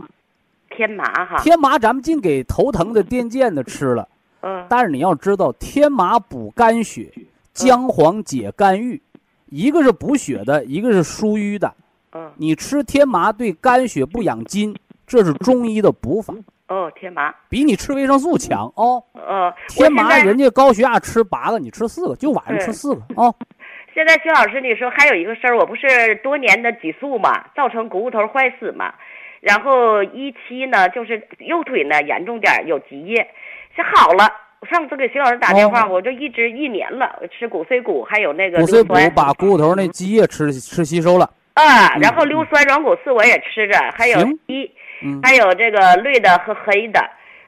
天麻哈。天麻咱们净给头疼的、癫痫的吃了，嗯但是你要知道，天麻补肝血，姜黄解肝郁，一个是补血的，一个是疏瘀的。嗯，你吃天麻对肝血不养筋，这是中医的补法，哦，天麻，比你吃维生素强哦。呃，天麻人家高血压吃八个，你吃四个，就晚上吃四个 哦。现在薛老师，你说还有一个事儿，我不是多年的激素嘛，造成股骨头坏死嘛，然后一期呢就是右腿呢严重点儿有积液，是好了。上次给徐老师打电话，哦。我就一直一年了，吃骨碎骨还有那个骨髓补硫酸。把骨头那积液吃吃吸收了。啊，嗯。然后硫酸软骨素我也吃着，还有一，嗯，还有这个绿的和黑的，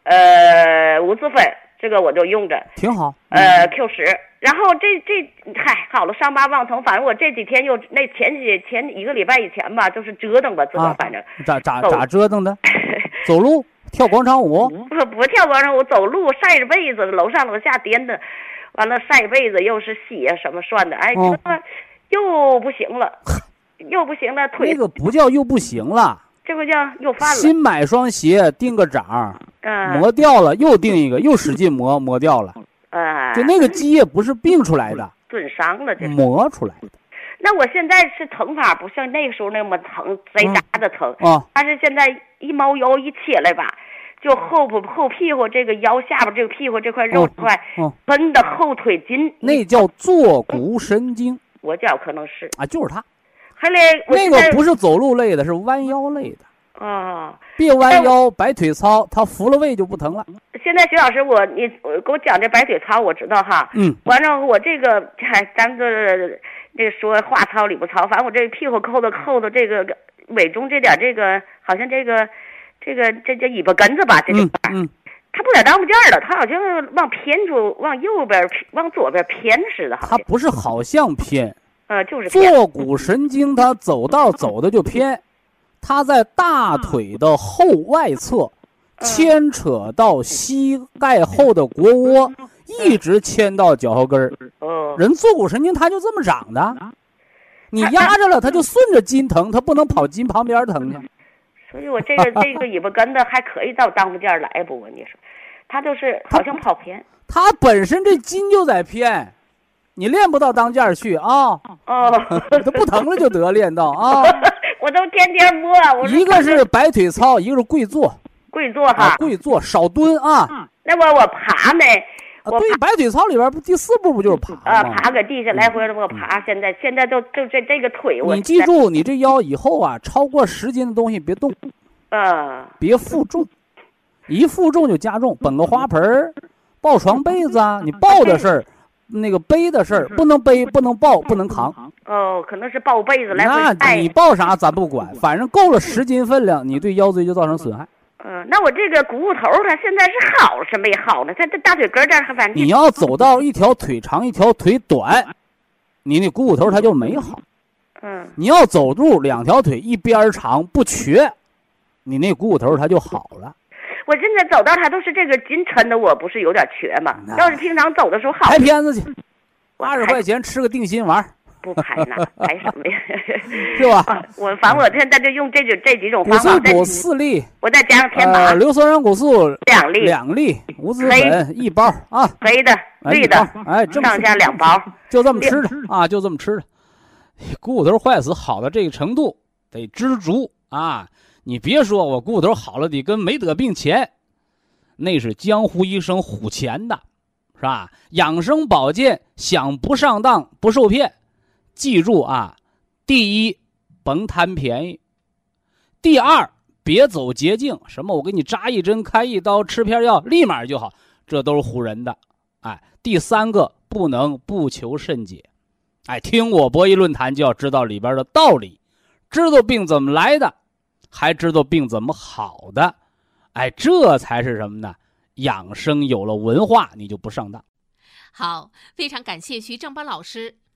呃，无籽粉这个我就用着，挺好。呃 Q 十，然后这这嗨好了，伤疤忘疼，反正我这几天又那前几前一个礼拜以前吧，就是折腾吧，自个啊反正咋咋咋折腾的？走路跳广场舞，不不跳广场舞，走路晒着被子，楼上楼下颠的，完了晒被子又是洗呀什么涮的，哎，哦这又不行了，又不行了，腿那个不叫又不行了。这不叫又犯了，新买双鞋，定个掌，嗯磨掉了，又定一个，又使劲磨，磨掉了。呃，就那个积液不是病出来的，损伤了，这。磨出来的那我现在是疼法不像那个时候那么疼，贼扎的疼。啊。但是现在一猫腰一起来吧，就后部后屁股这个腰下边这个屁股这块肉块哦，闷的后腿筋，那叫坐骨神经我觉可能是。啊，就是它。还来那个不是走路累的，是弯腰累的。啊。别弯腰，摆腿操，它扶了位就不疼了。现在徐老师，我你我给我讲这摆腿操，我知道哈。嗯，完了，我这个还咱这这说话糙理不糙，反正我这屁股扣的扣的这个尾中这点这个，好像这个这个这这尾巴根子吧，这这嗯块儿，嗯，它不在当不件了，它好像往偏处，往右边往左边偏似的，好像，它不是好像偏，呃，就是，坐骨神经它走道走的就偏，它在大腿的后外侧，牵扯到膝盖后的腘窝，一直牵到脚后跟儿。哦，人坐骨神经它就这么长的，你压着了，它就顺着筋疼，它不能跑筋旁边疼去。所以我这个这个尾巴根子还可以到当不件儿来不？我跟你说，他就是好像跑偏，他本身这筋就在偏，你练不到当间儿去啊，哦，他不疼了就得练到啊。我都天天摸，我一个是摆腿操，一个是跪坐跪坐啊哈，，跪坐少蹲啊。那我我爬呢，啊，我对，白腿操里边不第四步不就是爬啊，爬搁地下来回这么爬，现在现在都就这这个腿，我你记，住，你这腰以后啊，超过十斤的东西别动，嗯，别负重，一负重就加重。本个花盆儿，抱床被子啊，你抱的事儿，那个背的事儿，不能背，不能抱，不能扛。哦，可能是抱被子来那你，抱啥咱不管，反正够了十斤分量，你对腰椎就造成损害。嗯，那我这个股骨头它现在是好是没好呢？在这大腿根这儿还反正你要走到一条腿长一条腿短，你那股骨头它就没好。嗯你要走路两条腿一边长不瘸，你那股骨头它就好了。我现在走道它都是这个筋抻的，我不是有点瘸吗？要是平常走的时候好拍，片子去，八十块钱吃个定心丸儿，不排呢，排什么呀？是吧？啊我反正我现在就用这种这几种骨方法，再髓补四粒，我再加上天麻呃，硫酸软骨素两粒，两粒，无籽粉一包啊，黑的、哎绿的，哎，上吃下两包。就这么吃的啊，就这么吃的。股骨头坏死好到这个程度，得知足啊！你别说我股骨头好了得跟没得病前，那是江湖医生唬钱的，是吧？养生保健想不上当不受骗，记住啊，第一甭贪便宜，第二别走捷径，什么我给你扎一针开一刀吃片药立马就好，这都是唬人的。哎，第三个不能不求甚解，哎，听我博弈论坛就要知道里边的道理，知道病怎么来的，还知道病怎么好的，哎，这才是什么呢？养生有了文化，你就不上当。好，非常感谢徐正邦老师，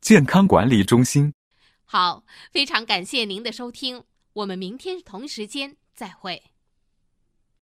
健康管理中心”。好，非常感谢您的收听，我们明天同时间再会。